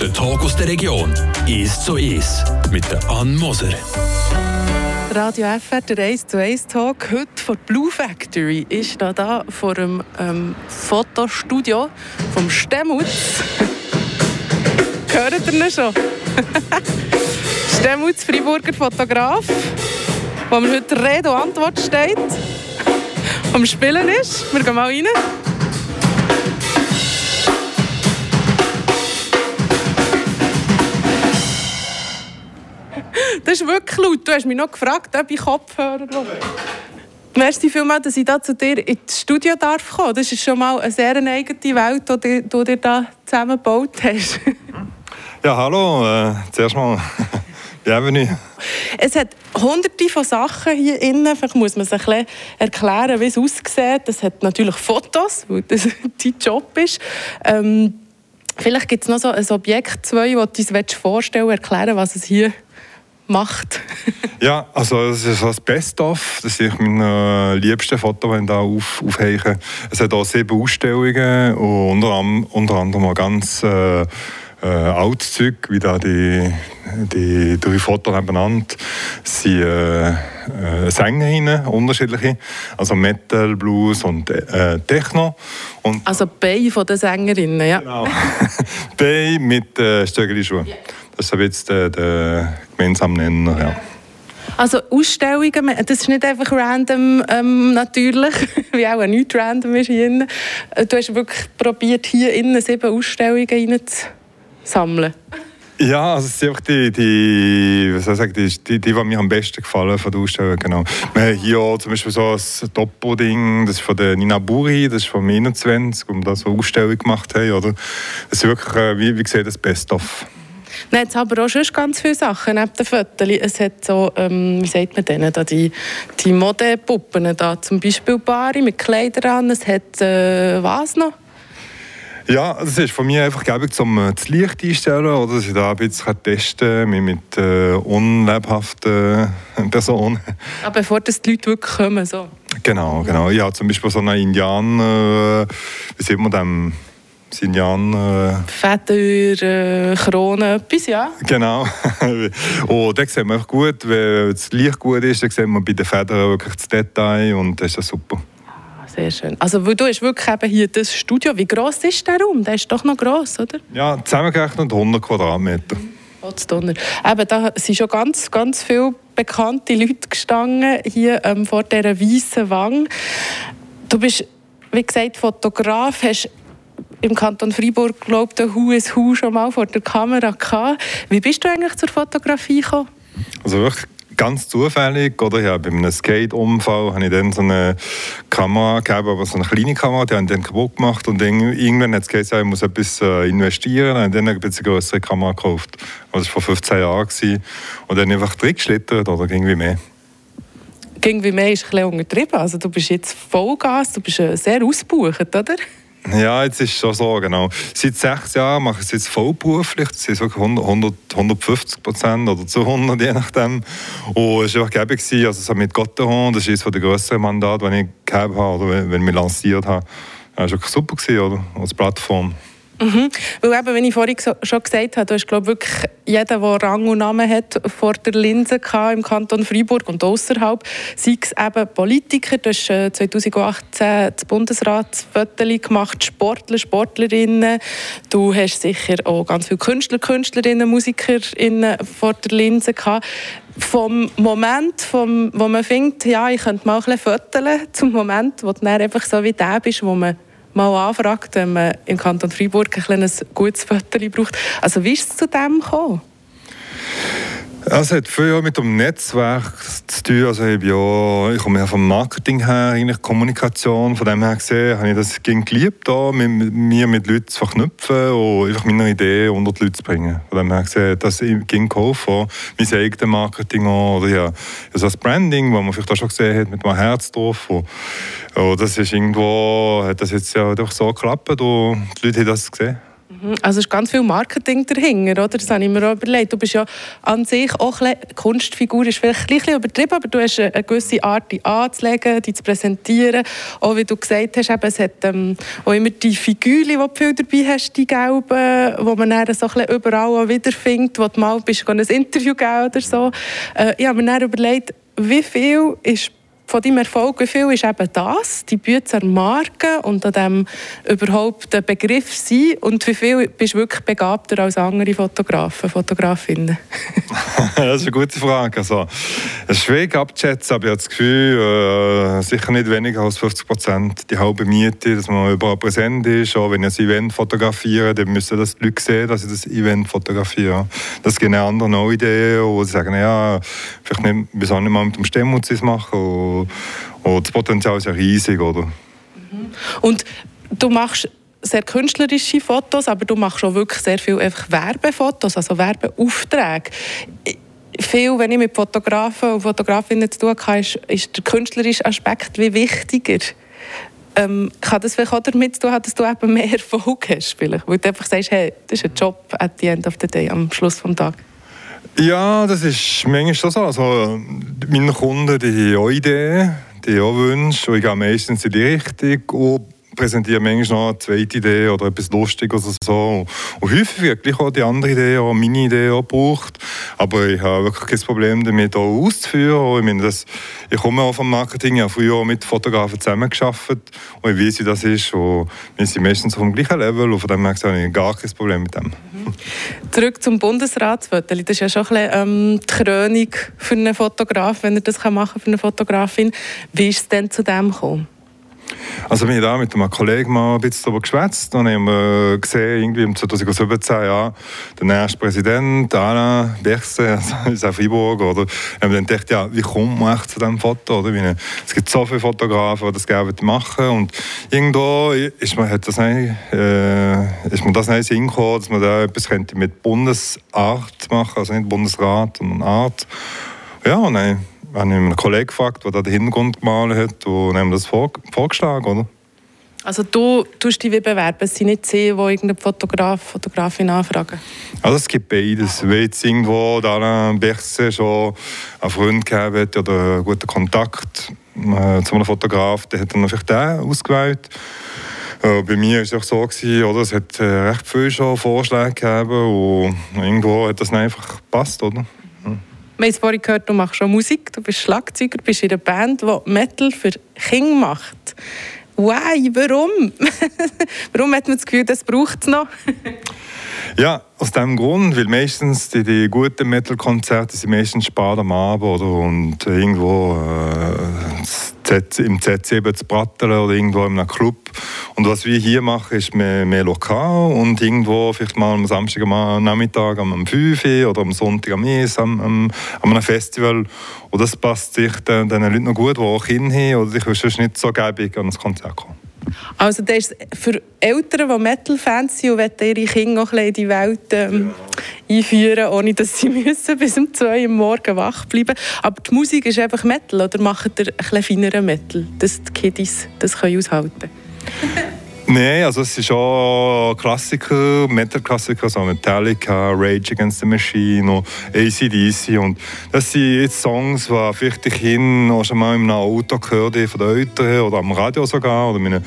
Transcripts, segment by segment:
Der Talk aus der Region. Ist zu ist mit der Ann Moser. Radio FR, der 1 zu 1 Talk. Heute von Blue Factory ist da, da vor dem ähm, Fotostudio vom Stemmutz. Hört ihr ihn schon? Stemmutz, Freiburger Fotograf, wo mir heute Rede und Antwort steht. Am Spielen ist. Wir gehen mal rein. Ist wirklich laut. Du hast mich noch gefragt, ob ich Kopfhörer will. Merci vielmals, dass ich da zu dir ins Studio darf kommen. Das ist schon mal eine sehr eigene Welt, die du dir da zusammengebaut hast. Ja, hallo. Äh, zuerst mal Bienvenue. Es hat hunderte von Sachen hier innen. Vielleicht muss man sich ein erklären, wie es aussieht. Es hat natürlich Fotos, weil das dein Job ist. Ähm, vielleicht gibt es noch so ein Objekt, zwei, das du uns vorstellen willst, erklären, was es hier ist macht? ja, also das ist das Best-of. Das ist mein äh, liebstes Foto, wenn ich da auf, aufheiche. Es hat auch sieben Ausstellungen und unter, unter anderem auch ganz äh, äh, altes Zeug, wie da die, die drei Fotos nebeneinander sind äh, äh, Sängerinnen, unterschiedliche, also Metal, Blues und äh, Techno. Und also Bei von den Sängerinnen, ja. Genau. Bei mit äh, Stöckelschuhen. Yeah. Das ist jetzt der, der gemeinsame Nenner. Ja. Also Ausstellungen, das ist nicht einfach random ähm, natürlich, wie auch nicht random ist hier. Äh, du hast wirklich probiert, hier innen sieben Ausstellungen reinzusammeln. Ja, also es sind einfach die, die, was soll ich sagen, die, die, die, die mir am besten gefallen von der Ausstellung. Genau. Wir haben hier zum Beispiel so ein Topo-Ding, das ist von der Nina Buri, das ist von 21, wo wir da so eine Ausstellung gemacht haben. Oder? Das ist wirklich, äh, wie, wie gesagt, das Best-of. Hat es aber auch schon ganz viele Sachen neben den Fotos. Es hat so, ähm, wie sagt man denen, da die, die Modepuppen da, zum Beispiel Bari mit Kleidern an. Es hat, äh, was noch? Ja, das ist von mir einfach gäbig, um äh, das Licht einzustellen oder dass ich da ein bisschen testen kann mit äh, unlebhaften Personen. Aber bevor das die Leute wirklich kommen, so? Genau, genau. Ja, zum Beispiel so einen Indianer, äh, wie sieht man dem? Sinjan. Äh, Feder, äh, Krone, etwas, ja. Genau. und da sieht man einfach gut, wenn das Licht gut ist, dann sieht man bei den Federn wirklich das Detail und das ist super. Sehr schön. Also du hast wirklich eben hier das Studio. Wie groß ist der Raum? Der ist doch noch groß, oder? Ja, zusammengerechnet 100 Quadratmeter. Potsdonner. Eben, da sind schon ganz, ganz viele bekannte Leute gestanden, hier ähm, vor dieser weißen Wand. Du bist, wie gesagt, Fotograf, hast im Kanton Freiburg, glaube ich, Hu ist Hu schon mal vor der Kamera gehabt. Wie bist du eigentlich zur Fotografie gekommen? Also wirklich ganz zufällig, oder ja, bei einem Skate-Unfall habe ich dann so eine Kamera gegeben, aber so eine kleine Kamera, die habe ich dann kaputt gemacht und irgendwann hat es gesagt, ich muss etwas äh, investieren und dann habe ich eine größere Kamera gekauft. Das war vor 15 Jahren gewesen. und dann einfach drin geschlittert oder ging wie mehr. Ging wie mehr ist ein bisschen untertrieben, also du bist jetzt Vollgas, du bist äh, sehr ausgebucht, oder? Ja, jetzt ist es schon so, genau. Seit sechs Jahren mache ich es jetzt vollberuflich. Das sind wirklich 100, 150 Prozent oder 200, je nachdem. Und es war einfach gäbig, also so mit Gotteron, das ist eines der grösseren Mandate, die ich gehabt habe, oder wenn ich lanciert habe. Das war wirklich super, oder? als Plattform. Mhm. Weil eben, wie ich vorhin schon gesagt habe, du hast glaube wirklich jeder, der Rang und Namen hat, vor der Linse im Kanton Freiburg und außerhalb. Sei es eben Politiker, du hast 2018 äh, das Bundesratsviertel gemacht, Sportler, Sportlerinnen. Du hast sicher auch ganz viele Künstler, Künstlerinnen, Musikerinnen vor der Linse gehabt vom Moment, vom, wo man findet, ja, ich könnte mal ein bisschen fotografieren, zum Moment, wo du dann einfach so wie der bist, wo man mal anfragt, wenn man im Kanton Freiburg ein kleines gutes Foto braucht. Also wie ist es zu dem gekommen? Es hat viel mit dem Netzwerk zu tun. Also ich, ja, ich komme ja vom Marketing her, eigentlich Kommunikation. Von dem her gesehen habe ich das geliebt, da, mit, mir mit Leuten zu verknüpfen und einfach meine Ideen unter die Leute zu bringen. Von dem her gesehen, das ging geholfen. Mein eigenes Marketing auch, oder ja, also das Branding, was man vielleicht auch schon gesehen hat, mit meinem Herz drauf. Und, und das ist irgendwo, hat das jetzt ja doch so geklappt und die Leute haben das gesehen. Mhm. Also es ist ganz viel Marketing dahinter, oder? Das habe ich mir auch überlegt. Du bist ja an sich auch ein Kunstfigur, ist vielleicht ein bisschen übertrieben, aber du hast eine gewisse Art, die anzulegen, die zu präsentieren. Auch wie du gesagt hast, eben, es hat ähm, auch immer die Figürchen, die du viel dabei hast, die gelben, wo man dann so ein überall auch wiederfindet, wo du mal bist, ein Interview geben oder so. Äh, ich habe mir dann überlegt, wie viel ist von deinem Erfolg, wie viel ist eben das, die Bützer Marke und an dem überhaupt der Begriff sein und wie viel bist du wirklich begabter als andere Fotografen, Fotografinnen? das ist eine gute Frage. Also, es ist schwierig abzuschätzen, aber ich habe das Gefühl, äh, sicher nicht weniger als 50 Prozent die halbe Miete, dass man überall präsent ist. Auch wenn ich ein Event fotografiere, dann müssen das die Leute sehen, dass ich das Event fotografiere. Das gibt andere neue Ideen, wo sie sagen, ja, vielleicht nicht, sollen nicht mal mit dem Stemmutz machen und das Potenzial ist ja riesig, oder? Mhm. Und du machst sehr künstlerische Fotos, aber du machst auch wirklich sehr viel einfach Werbefotos, also Werbeaufträge. Viel, wenn ich mit Fotografen und Fotografinnen zu tun habe, ist, ist der künstlerische Aspekt wie wichtiger. Ähm, kann das vielleicht auch damit zu tun dass du eben mehr Erfolg hast? Vielleicht? Weil du einfach sagst, hey, das ist ein Job at the end of the day, am Schluss des Tages. Ja, das ist manchmal so. Also, meine Kunden die haben auch Ideen, die auch Wünsche. Und ich gehe meistens in die Richtung und präsentiere manchmal noch eine zweite Idee oder etwas Lustiges oder so. Und häufig wird gleich auch die andere Idee, auch meine Idee auch gebraucht. Aber ich habe wirklich kein Problem damit, auch auszuführen. Ich, meine, das, ich komme auch vom Marketing, ich habe früher auch mit Fotografen zusammengearbeitet und ich weiß, wie das ist. Und wir sind meistens auf dem gleichen Level und von dem her habe ich gar kein Problem mit dem. Zurück zum Bundesratsfoto. Das ist ja schon ein bisschen, ähm, die Krönung für einen Fotograf, wenn er das machen kann für eine Fotografin. Wie ist es denn zu dem gekommen? Also wir haben da mit einem Kollegen mal ein bisschen darüber geschwätzt und haben wir gesehen, irgendwie im 2017, ja, der nächste Präsident, Alain Berset, also ist auch Freiburg, oder? haben dann gedacht, ja, wie kommt man echt zu diesem Foto, oder? Meine, es gibt so viele Fotografen, die das gerne machen und irgendwo ist man, hat das nicht, äh, ist mir das nicht hingekommen, dass man da etwas könnte mit Bundesart machen, also nicht Bundesrat, sondern Art. Ja, dann habe ich einen Kollegen gefragt, der da den Hintergrund gemalt hat und haben das vor, vorgeschlagen, oder? Also du tust dich wie bewerben, es sind nicht sie, die irgendeinen Fotograf, Fotografin anfragen? Also es gibt beides. Wenn jetzt irgendwo Alain Berset schon einen Freund gehabt hat oder einen guten Kontakt äh, zu einem Fotograf, der hat dann vielleicht den ausgewählt. Äh, bei mir war es auch so, gewesen, oder? es hat äh, recht viele schon Vorschläge gegeben und irgendwo hat das einfach gepasst, oder? Wir haben vorhin gehört, du machst schon Musik, du bist Schlagzeuger, bist in einer Band, die Metal für Kinder macht. Why? Warum? Warum hat man das Gefühl, das braucht es noch? ja, aus dem Grund, weil meistens die, die guten Metal-Konzerte sind meistens spät am Abend oder, und irgendwo äh, im ZC eben zu Bratteln oder irgendwo in einem Club. Und was wir hier machen, ist mehr, mehr lokal und irgendwo vielleicht mal am Samstag am Nachmittag am 5 Uhr oder am Sonntag am Eis am, am, am einem Festival. Und das passt sich den, den Leuten noch gut, die auch Kinder haben oder sich sonst nicht so gäbig an ein Konzert kommen. Also das ist für Eltern, die Metal-Fans sind und ihre Kinder noch in die Welt ähm, ja. einführen ohne dass sie müssen bis um 2 Uhr morgen wach bleiben Aber die Musik ist einfach Metal, oder macht ihr ein bisschen feineren Metal, dass die Kiddies das können aushalten können? Nein, also es ist schon Klassiker, Metal-Klassiker, so Metallica, Rage Against the Machine und ACDC. Und das sind jetzt Songs, die vielleicht die Kinder auch schon mal einem Auto gehört haben von den Eltern oder am Radio sogar. Oder meine,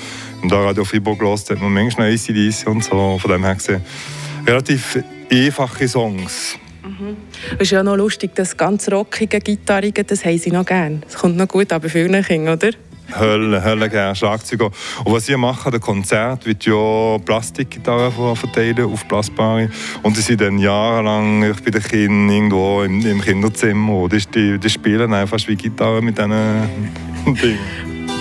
da Radio Freiburg gehört hat man manchmal ACDC und so. Von dem her gesehen relativ einfache Songs. Mhm. Es ist ja noch lustig, das ganz rockige Gitarrige, das haben sie noch gerne. Das kommt noch gut an bei vielen Kindern, oder? Hölle, Hölle gerne Schlagzeuger. Und was sie machen, der Konzert wird ja Plastikgitarren verteilen, aufblasbare. Und sie sind dann jahrelang bei den Kindern irgendwo im, im Kinderzimmer. Die, die, die spielen einfach wie Gitarre mit diesen Dingen.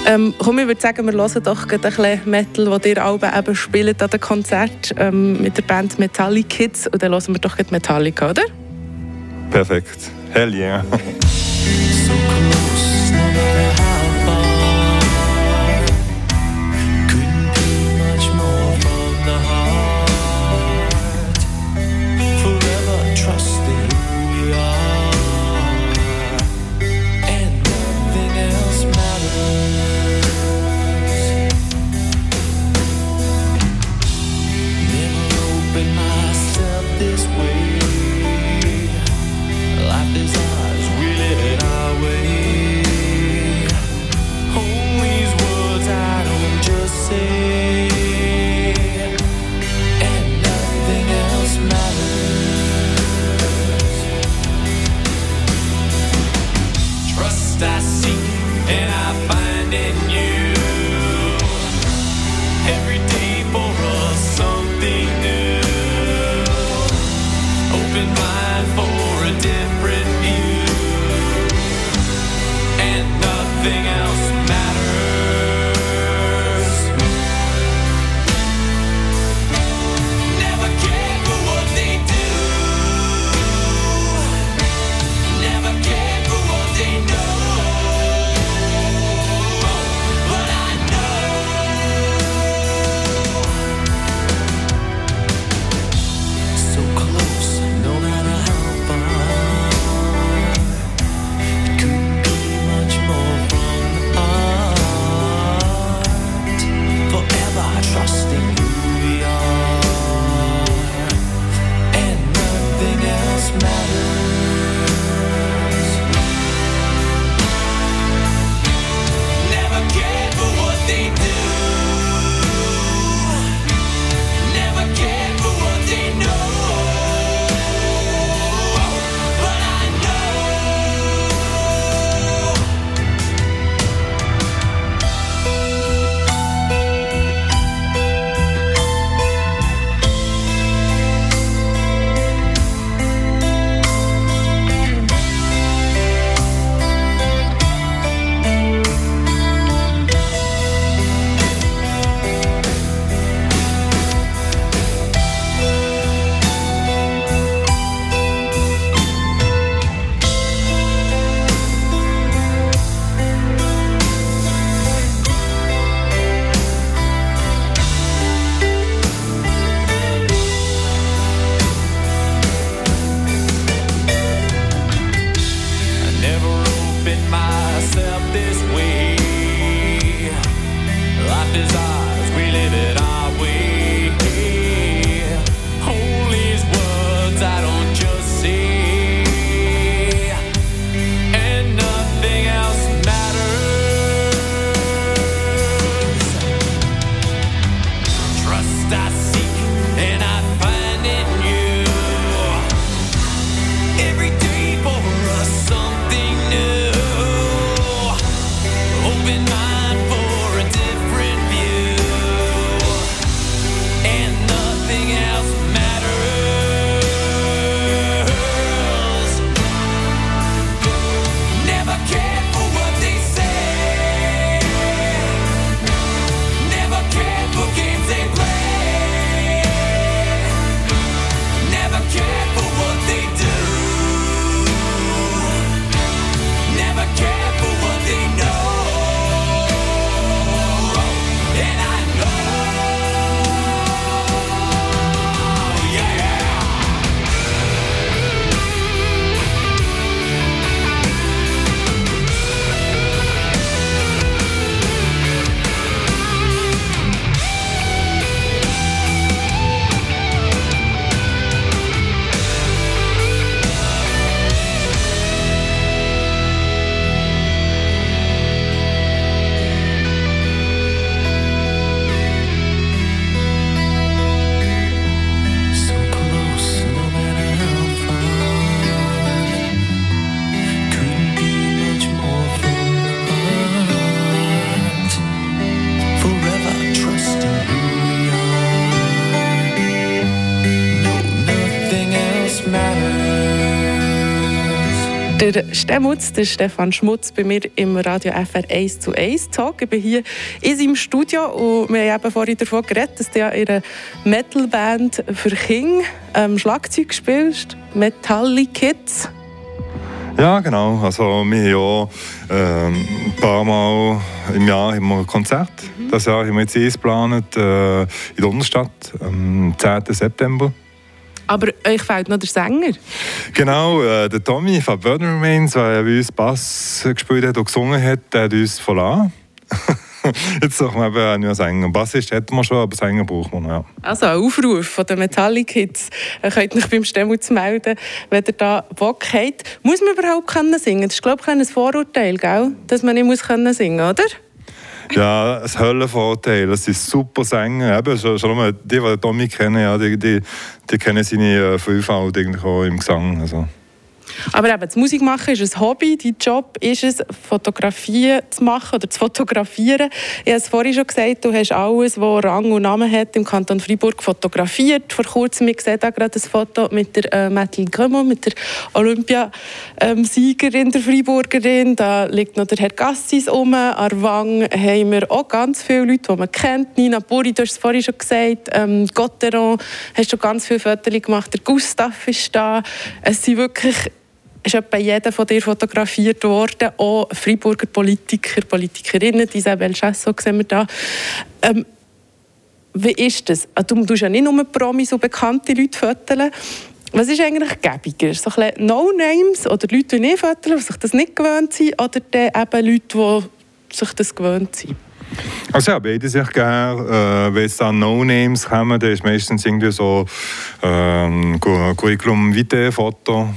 Ähm, komm, ich würde sagen, wir hören doch ein bisschen Metal, das ihr alle eben spielt an dem Konzert ähm, mit der Band Metallic Kids. Und dann hören wir doch Metallica, oder? Perfekt. Hell yeah. Der Stemmutz, der Stefan Schmutz, bei mir im Radio FR 1 zu 1 Talk. Ich bin hier in seinem Studio und wir haben vorhin davon geredet, dass du ja in einer Metalband für King ähm, Schlagzeug spielst, Metallic Kids. Ja, genau. Also wir haben ja ähm, ein paar Mal im Jahr haben wir ein Konzert. Mhm. Das Jahr haben wir jetzt eins geplant äh, in der Unterstadt am 10. September. Aber euch fehlt noch der Sänger. Genau, äh, der Tommy von Burden Remains, der bei uns Bass gespielt hat und gesungen hat, der hat uns verlassen. Jetzt suchen wir eben einen Sänger. Bassist hätten wir schon, aber Sänger brauchen wir noch. Ja. Also ein Aufruf von den Metallic Kids. Ihr könnt euch beim Stemmutz melden, wenn ihr da Bock habt. Muss man überhaupt können singen? Das ist, glaube ich, ein Vorurteil, gell? dass man nicht muss können singen oder? Ja, ein Höllenvorteil. Das sind super Sänger. Eben, schon, schon mal die, die Tommy kennen, ja, die, die, die kennen seine äh, Vielfalt auch im Gesang. Also. Aber eben, das Musik machen ist ein Hobby. Dein Job ist es, Fotografien zu machen oder zu fotografieren. Ich habe es vorhin schon gesagt, du hast alles, was Rang und Namen hat, im Kanton Freiburg fotografiert. Vor kurzem, ich sehe da gerade ein Foto mit der äh, Mathilde Grömo, mit der Olympiasiegerin, der Freiburgerin. Da liegt noch der Herr Gassis um. An Wang haben wir auch ganz viele Leute, die man kennt. Nina Buri, du hast es vorhin schon gesagt. Ähm, Gotteron, hast schon ganz viele Fotos gemacht. Der Gustav ist da. Es sind wirklich ist etwa jeder von dir fotografiert worden, auch Freiburger Politiker, Politikerinnen, Isabelle Chassot sehen wir da. Ähm, wie ist das? Ah, du tust ja nicht nur Promis und bekannte Leute fotografieren. Was ist eigentlich gäbiger? So No-Names oder Leute, die nicht fotografieren, die sich das nicht gewöhnt sind, oder eben Leute, die sich das gewöhnt sind? Also ja, beide sich gerne. Äh, wenn es dann No-Names kommen, dann ist meistens irgendwie so ähm, Curriculum Vitae-Foto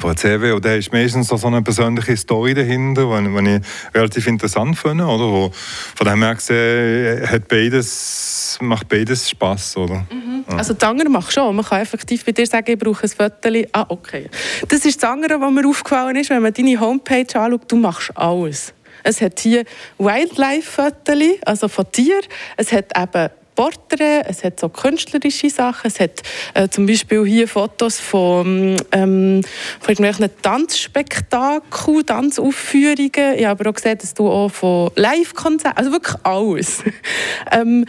von CW. Und da ist meistens so eine persönliche Story dahinter, die ich relativ interessant finde. Oder? Wo, von dem her gesehen hat beides, macht beides Spass. Oder? Mhm. Ja. Also andere macht schon. Man kann effektiv bei dir sagen, ich brauche ein Foto. Ah, okay. Das ist das andere, was mir aufgefallen ist, wenn man deine Homepage anschaut, du machst alles. Es hat hier Wildlife-Fotos, also von Tieren. Es hat eben Porträts, es hat so künstlerische Sachen, es hat äh, zum Beispiel hier Fotos von, ähm, von irgendwelchen Tanzspektakeln, Tanzaufführungen. Ich habe aber auch gesehen, dass du auch von Live-Konzerten, also wirklich alles. ähm,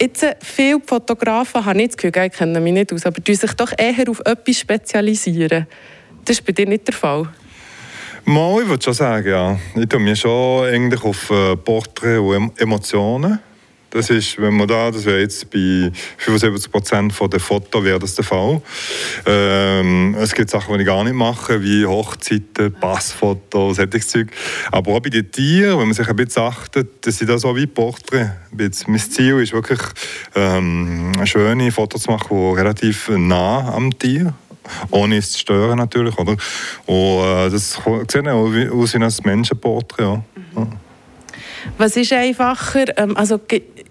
Jetzt, äh, viele Fotografen, habe ich das Gefühl, ich kenne mich nicht aus, aber die sich doch eher auf etwas spezialisieren. Das ist bei dir nicht der Fall. Mal, ich würde schon sagen, ja. Ich tue mich schon eigentlich auf äh, Porträts und Emotionen. Das ist, wenn man da, das wäre jetzt bei 75 Prozent der Fotos wäre das der Fall. Ähm, es gibt Sachen, die ich gar nicht mache, wie Hochzeiten, Passfotos, solches Zeug. Aber auch bei den Tieren, wenn man sich ein bisschen achtet, das sind das auch wie Porträts. Mein Ziel ist wirklich, ähm, schöne Fotos zu machen, die relativ nah am Tier ohne es zu stören natürlich, oder? Und äh, das sieht auch aus wie ein Menschenporträt, ja. Mhm. Was ist einfacher? Ähm, also,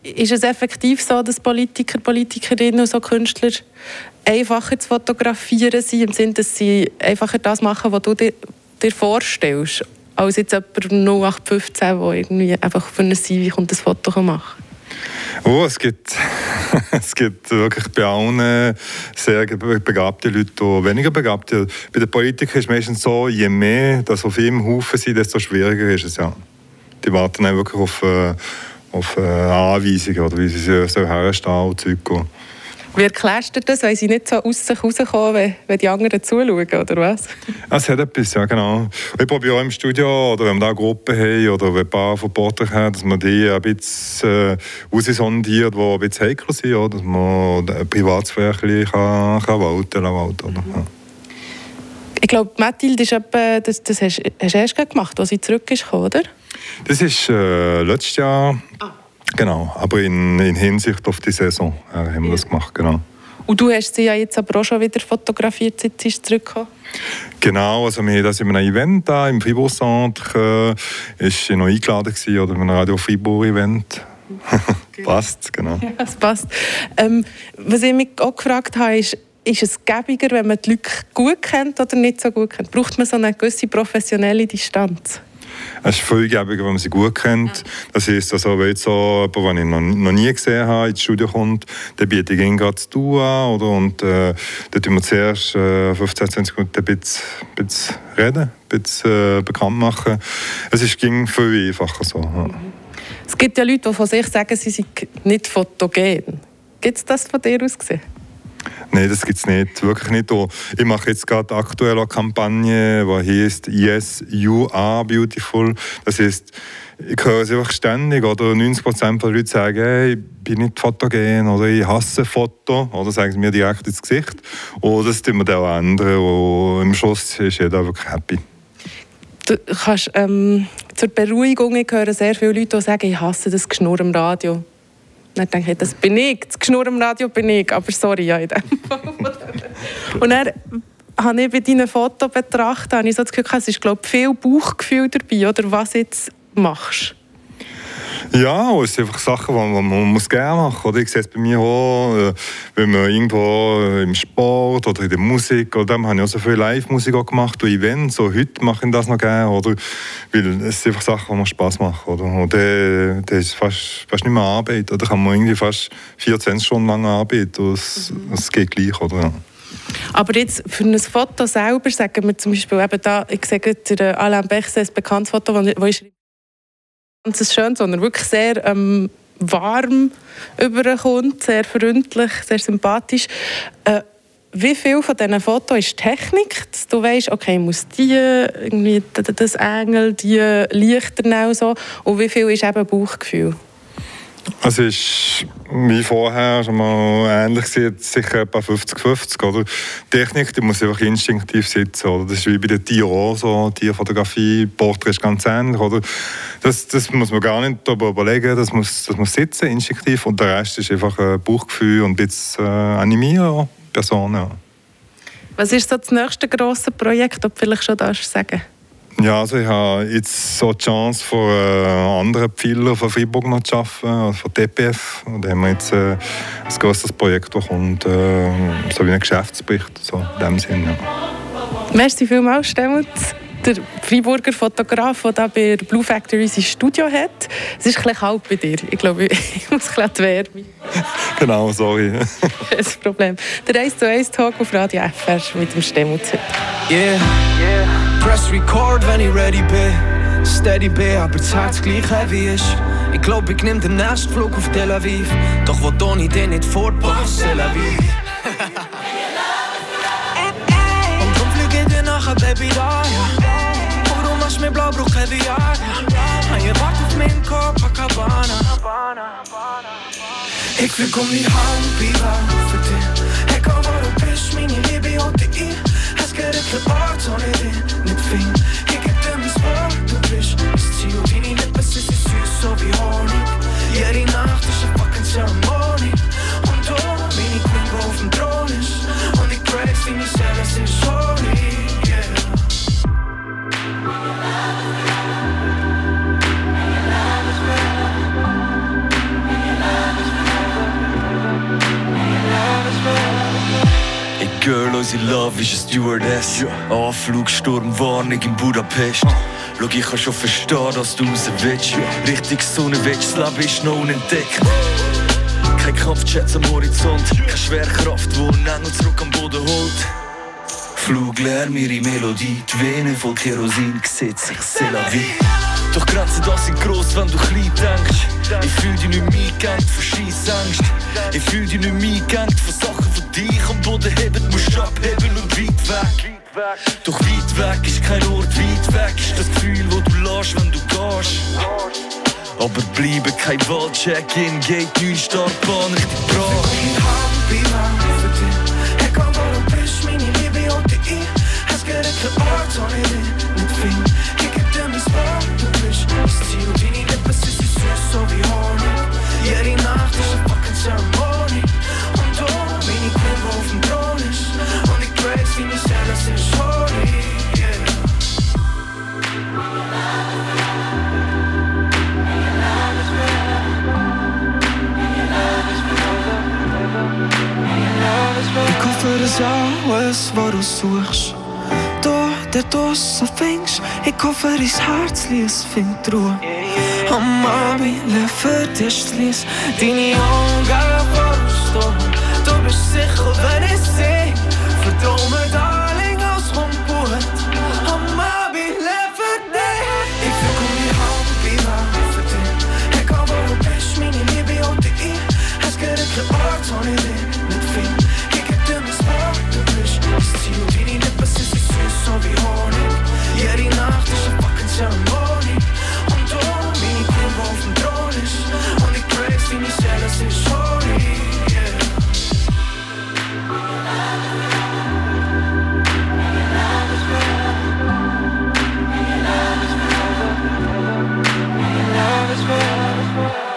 ist es effektiv so, dass Politiker, Politikerinnen und so Künstler einfacher zu fotografieren sind, im Sinne, dass sie einfacher das machen, was du dir, vorstellst, als jetzt jemand 0815, der irgendwie einfach für eine CV und ein Foto machen kann? Oh, es gibt, es gibt wirklich bei allen sehr begabte Leute und weniger begabte. Bei den Politikern ist es meistens so, je mehr dass auf ihm Haufen sind, desto schwieriger ist es ja. Die warten dann wirklich auf, äh, auf äh, Anweisungen oder wie sie so herstehen und Zeug. Wie erklärst du das, weil sie nicht so aus sich rauskommen, wenn, wenn die anderen zuschauen, oder was? Es hat etwas, ja genau. Ich probiere auch im Studio, oder wenn wir da eine Gruppe haben, oder ein paar Verporter haben, dass man die ein bisschen äh, raussondiert, die ein bisschen heikel sind, oder? dass man die Privatsphäre kann, kann walten lassen. Oder? Ja. Ich glaube, Mathilde, ist etwa, das, das hast du erst gemacht, als sie zurück ist, oder? Das ist äh, letztes Jahr... Ah Genau, aber in, in Hinsicht auf die Saison äh, haben wir das gemacht, genau. Und du hast sie ja jetzt aber auch schon wieder fotografiert, seit sie zurückgekommen Genau, also wir haben das in einem Event da im Fribourg Centre, äh, ist noch eingeladen gewesen, oder in einem Radio Fribourg Event. passt, genau. Ja, es passt. Ähm, was ich mich auch gefragt habe, ist, ist es gäbiger, wenn man die Leute gut kennt oder nicht so gut kennt? Braucht man so eine gewisse professionelle Distanz? Es ist viel gäbiger, wenn man sie gut kennt. Das heisst, also, wenn jetzt so jemand, den ich noch, noch nie gesehen habe, ins Studio kommt, dann biete ich ihn gerade zu tun an. Oder? Und äh, dann tun wir zuerst äh, 15, 20 Minuten ein bisschen, ein bisschen reden, ein bisschen äh, bekannt machen. Es ist, ging viel einfacher so. Ja. Es gibt ja Leute, die von sich sagen, sie sind nicht fotogen. Gibt es das von dir aus gesehen? Nein, das gibt es nicht, wirklich nicht. Ich mache jetzt gerade aktuell eine Kampagne, die heißt Yes, You Are Beautiful. Das heißt, ich höre es einfach ständig, oder 90% der Leute sagen, hey, ich bin nicht fotogen oder ich hasse Foto, oder sagen sie mir direkt ins Gesicht. Oder das tun wir dann auch ändern und im Schluss ist jeder wirklich happy. Du kannst, ähm, zur Beruhigung, ich höre sehr viele Leute, die sagen, ich hasse das Geschnurr im Radio. Dann denke ich, das bin ich, das Geschnurr im Radio bin ich, aber sorry, ja, in dem Und dann habe ich bei deinen Fotos betrachtet, habe ich so das Gefühl, es ist glaube viel Bauchgefühl dabei, oder was jetzt machst. Ja, es sind einfach Sachen, die man, man muss gerne machen muss. Ich sehe es bei mir auch, äh, wenn man irgendwo im Sport oder in der Musik, oder dann habe ich auch so viel Live-Musik gemacht und Events, so heute mache ich das noch gerne, oder? Weil es sind einfach Sachen, die mir Spass machen, oder? Und dann, dann ist es fast, fast nicht mehr Arbeit, oder? kann man irgendwie fast 14 Stunden lang arbeiten und es, mhm. es geht gleich, oder? Aber jetzt für ein Foto selber, sagen wir zum Beispiel eben da, ich sage der Alain Bechse, ein bekanntes Foto, wo ich ganz schön, sondern wirklich sehr ähm, warm überkommt, sehr freundlich, sehr sympathisch. Äh, wie viel von diesen Fotos ist Technik, dass du weißt, okay, ich muss die, irgendwie das Engel, die Lichter so, und wie viel ist eben Bauchgefühl? Es ist wie vorher schon mal ähnlich, sicher etwa 50-50. Oder? Die Technik die muss einfach instinktiv sitzen. Oder? Das ist wie bei den Tieren so. Tierfotografie, Porträt ist ganz ähnlich. Oder? Das, das muss man gar nicht überlegen, das muss, das muss sitzen, instinktiv. Und der Rest ist einfach ein Bauchgefühl und ein äh, animieren, Personen. Ja. Was ist so das nächste grosse Projekt, ob du vielleicht schon das sagen ja, also ich habe jetzt so die Chance, von äh, anderen Pfeilern von Freiburg noch zu arbeiten, also von DPF. Und da haben wir jetzt äh, ein grosses Projekt, das kommt, äh, so wie ein Geschäftsbericht, so in dem Sinne. Ja. Merci vielmals, Stemmet. Der Freiburger Fotograf, der hier bei der Blue Factory sein Studio hat. Es ist ein bisschen kalt bei dir. Ich glaube, ich muss ein bisschen die Wärme. genau, sorry. Kein Problem. Der 1 zu 1 Talk auf Radio FR mit dem Stemmet. Yeah. yeah. Press record, wenn ich ready bin. Steady bin, aber das Herz gleich heavy ist. Ich glaub, ich nehm den nächsten Flug auf Tel Aviv. Doch wo Toni den nicht fortpasst, Tel Aviv. Und drum flieg ich dir nachher, Baby, da, ja. Und du machst mir blau, brauch heavy, ja. Ein Wart auf meinen Copacabana. Ich flieg um die Handbücher für dich. Hey, komm, wo du bist, meine Liebe, und ich. Es geht nicht Ort ohne dich. fin. Ich geb dir mein Wort, du bist das Ziel Deine Lippen sind süß, so wie Honig Jede Nacht ist eine fucking Zeremonie Und du, meine Queen, wo auf dem Thron ist Und ich pray, deine Seele sind holy, Unsere Love ist ein Stewardess. Anflugsturm, Warnung in Budapest. Schau, ich kann schon verstehen, dass du raus willst. Richtig Sonne willst, das Leben ist noch unentdeckt. Kein Kampfjets am Horizont, keine Schwerkraft, die einen Engel zurück am Boden holt. Fluglärm, ihre Melodie, die Venen voll Kerosin, sieht sich c'est la vie. Doch Grenzen da sind gross, wenn du klein denkst. Ich fühl dich nicht mehr eingegangen von Scheissangst. Ich fühl dich nicht mehr eingegangen von Sachen, die dich am Boden heben. Musst abheben und weit weg. Doch weit weg ist kein Ort, weit weg ist das Gefühl, wo du lässt, wenn du gehst. Aber bleiben kein Waldcheck-in, geht 9 Startbahn Richtung Prag. todas aulas foram suas. Toda doce vings. ik over is hartslies vind droe. Amabi levert is lies, die niet ongar voor stom. Door besichel, dat is zee. Verdomme, darling.